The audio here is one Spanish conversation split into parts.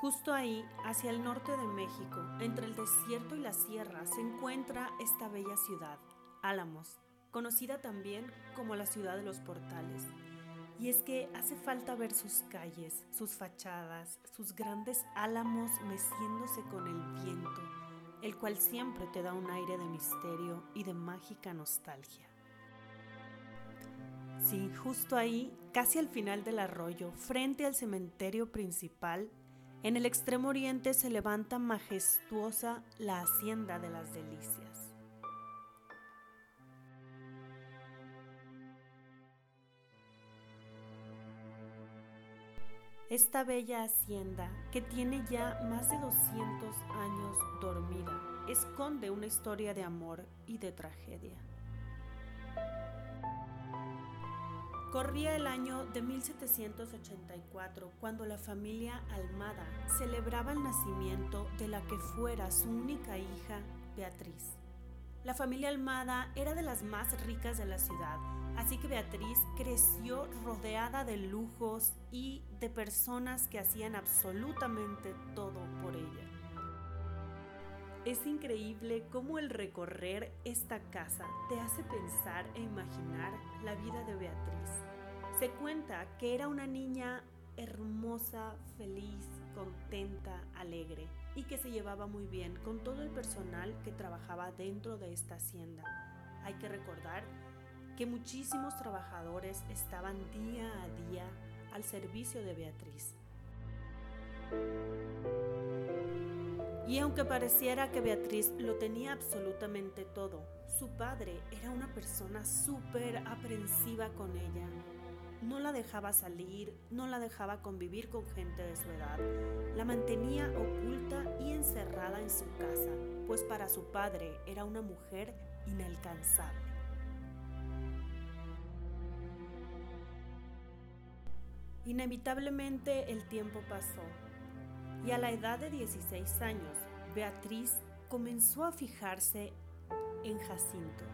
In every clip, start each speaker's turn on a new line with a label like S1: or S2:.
S1: Justo ahí, hacia el norte de México, entre el desierto y la sierra, se encuentra esta bella ciudad, Álamos, conocida también como la ciudad de los portales. Y es que hace falta ver sus calles, sus fachadas, sus grandes álamos meciéndose con el viento, el cual siempre te da un aire de misterio y de mágica nostalgia. Sí, justo ahí, casi al final del arroyo, frente al cementerio principal, en el extremo oriente se levanta majestuosa la Hacienda de las Delicias. Esta bella hacienda, que tiene ya más de 200 años dormida, esconde una historia de amor y de tragedia. Corría el año de 1784 cuando la familia Almada celebraba el nacimiento de la que fuera su única hija, Beatriz. La familia Almada era de las más ricas de la ciudad, así que Beatriz creció rodeada de lujos y de personas que hacían absolutamente todo por ella. Es increíble cómo el recorrer esta casa te hace pensar e imaginar la vida de Beatriz. Se cuenta que era una niña hermosa, feliz, contenta, alegre y que se llevaba muy bien con todo el personal que trabajaba dentro de esta hacienda. Hay que recordar que muchísimos trabajadores estaban día a día al servicio de Beatriz. Y aunque pareciera que Beatriz lo tenía absolutamente todo, su padre era una persona súper aprensiva con ella. No la dejaba salir, no la dejaba convivir con gente de su edad. La mantenía oculta y encerrada en su casa, pues para su padre era una mujer inalcanzable. Inevitablemente el tiempo pasó y a la edad de 16 años, Beatriz comenzó a fijarse en Jacinto,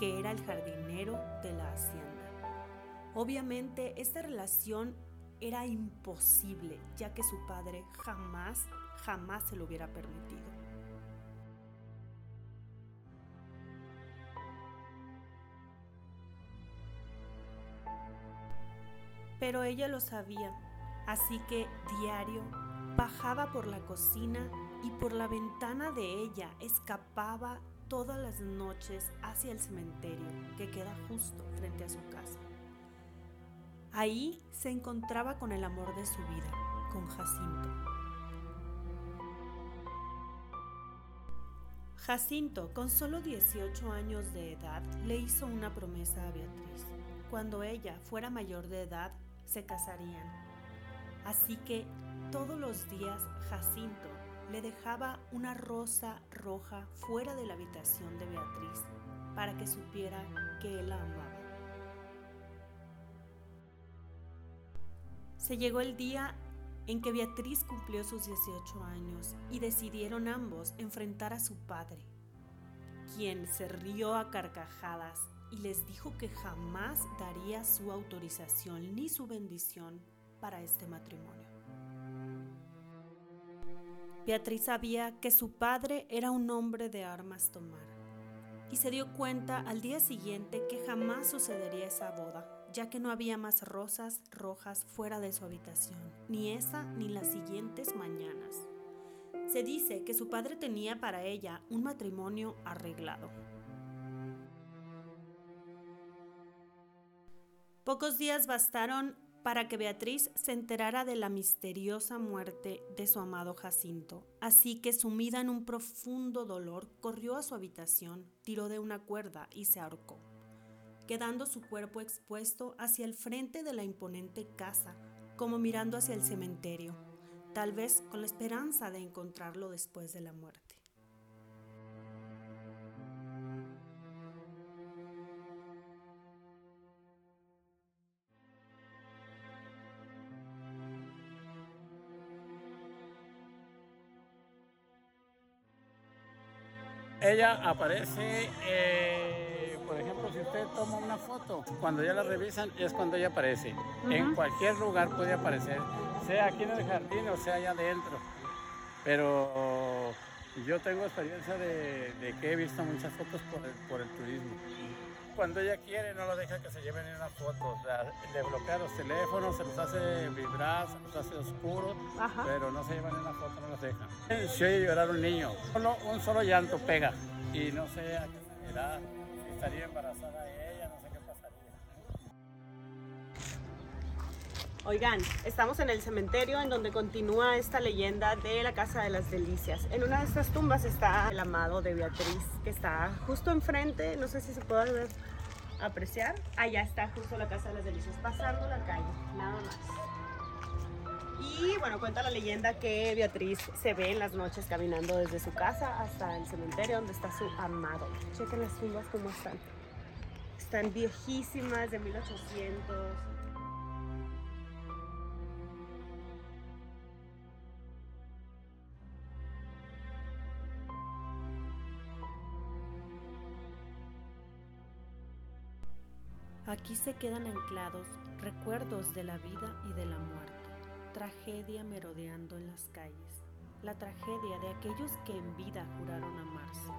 S1: que era el jardinero de la hacienda. Obviamente esta relación era imposible, ya que su padre jamás, jamás se lo hubiera permitido. Pero ella lo sabía, así que diario bajaba por la cocina y por la ventana de ella escapaba todas las noches hacia el cementerio que queda justo frente a su casa. Ahí se encontraba con el amor de su vida, con Jacinto. Jacinto, con solo 18 años de edad, le hizo una promesa a Beatriz. Cuando ella fuera mayor de edad, se casarían. Así que todos los días Jacinto le dejaba una rosa roja fuera de la habitación de Beatriz para que supiera que él la amaba. Se llegó el día en que Beatriz cumplió sus 18 años y decidieron ambos enfrentar a su padre, quien se rió a carcajadas y les dijo que jamás daría su autorización ni su bendición para este matrimonio. Beatriz sabía que su padre era un hombre de armas tomar y se dio cuenta al día siguiente que jamás sucedería esa boda, ya que no había más rosas rojas fuera de su habitación, ni esa ni las siguientes mañanas. Se dice que su padre tenía para ella un matrimonio arreglado. Pocos días bastaron para que Beatriz se enterara de la misteriosa muerte de su amado Jacinto. Así que sumida en un profundo dolor, corrió a su habitación, tiró de una cuerda y se ahorcó, quedando su cuerpo expuesto hacia el frente de la imponente casa, como mirando hacia el cementerio, tal vez con la esperanza de encontrarlo después de la muerte.
S2: Ella aparece, eh, por ejemplo, si usted toma una foto, cuando ya la revisan es cuando ella aparece. En cualquier lugar puede aparecer sea aquí en el jardín o sea allá adentro. Pero yo tengo experiencia de, que he visto muchas fotos por el, por el turismo cuando ella quiere no lo deja que se lleven ni una foto. O sea, le bloquea los teléfonos, se los hace vibrar, se los hace oscuros, pero no se llevan ni una foto, no los deja. Si oye llorar un niño, solo, un solo llanto pega y no sé a qué si estaría embarazada ella,
S1: Oigan, estamos en el cementerio en donde continúa esta leyenda de la Casa de las Delicias. En una de estas tumbas está el amado de Beatriz, que está justo enfrente, no sé si se puede apreciar. Allá está justo la Casa de las Delicias, pasando la calle, nada más. Y bueno, cuenta la leyenda que Beatriz se ve en las noches caminando desde su casa hasta el cementerio donde está su amado. Chequen las tumbas como están. Están viejísimas, de 1800. Aquí se quedan anclados recuerdos de la vida y de la muerte, tragedia merodeando en las calles, la tragedia de aquellos que en vida juraron amarse.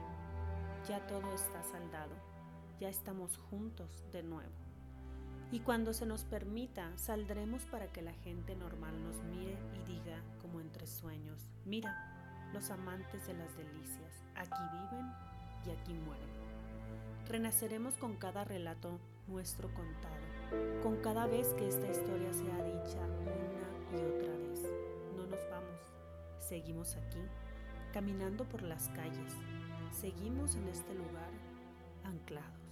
S1: Ya todo está saldado, ya estamos juntos de nuevo. Y cuando se nos permita, saldremos para que la gente normal nos mire y diga, como entre sueños, mira, los amantes de las delicias, aquí viven y aquí mueren. Renaceremos con cada relato nuestro contado, con cada vez que esta historia sea dicha una y otra vez. No nos vamos, seguimos aquí, caminando por las calles, seguimos en este lugar anclados.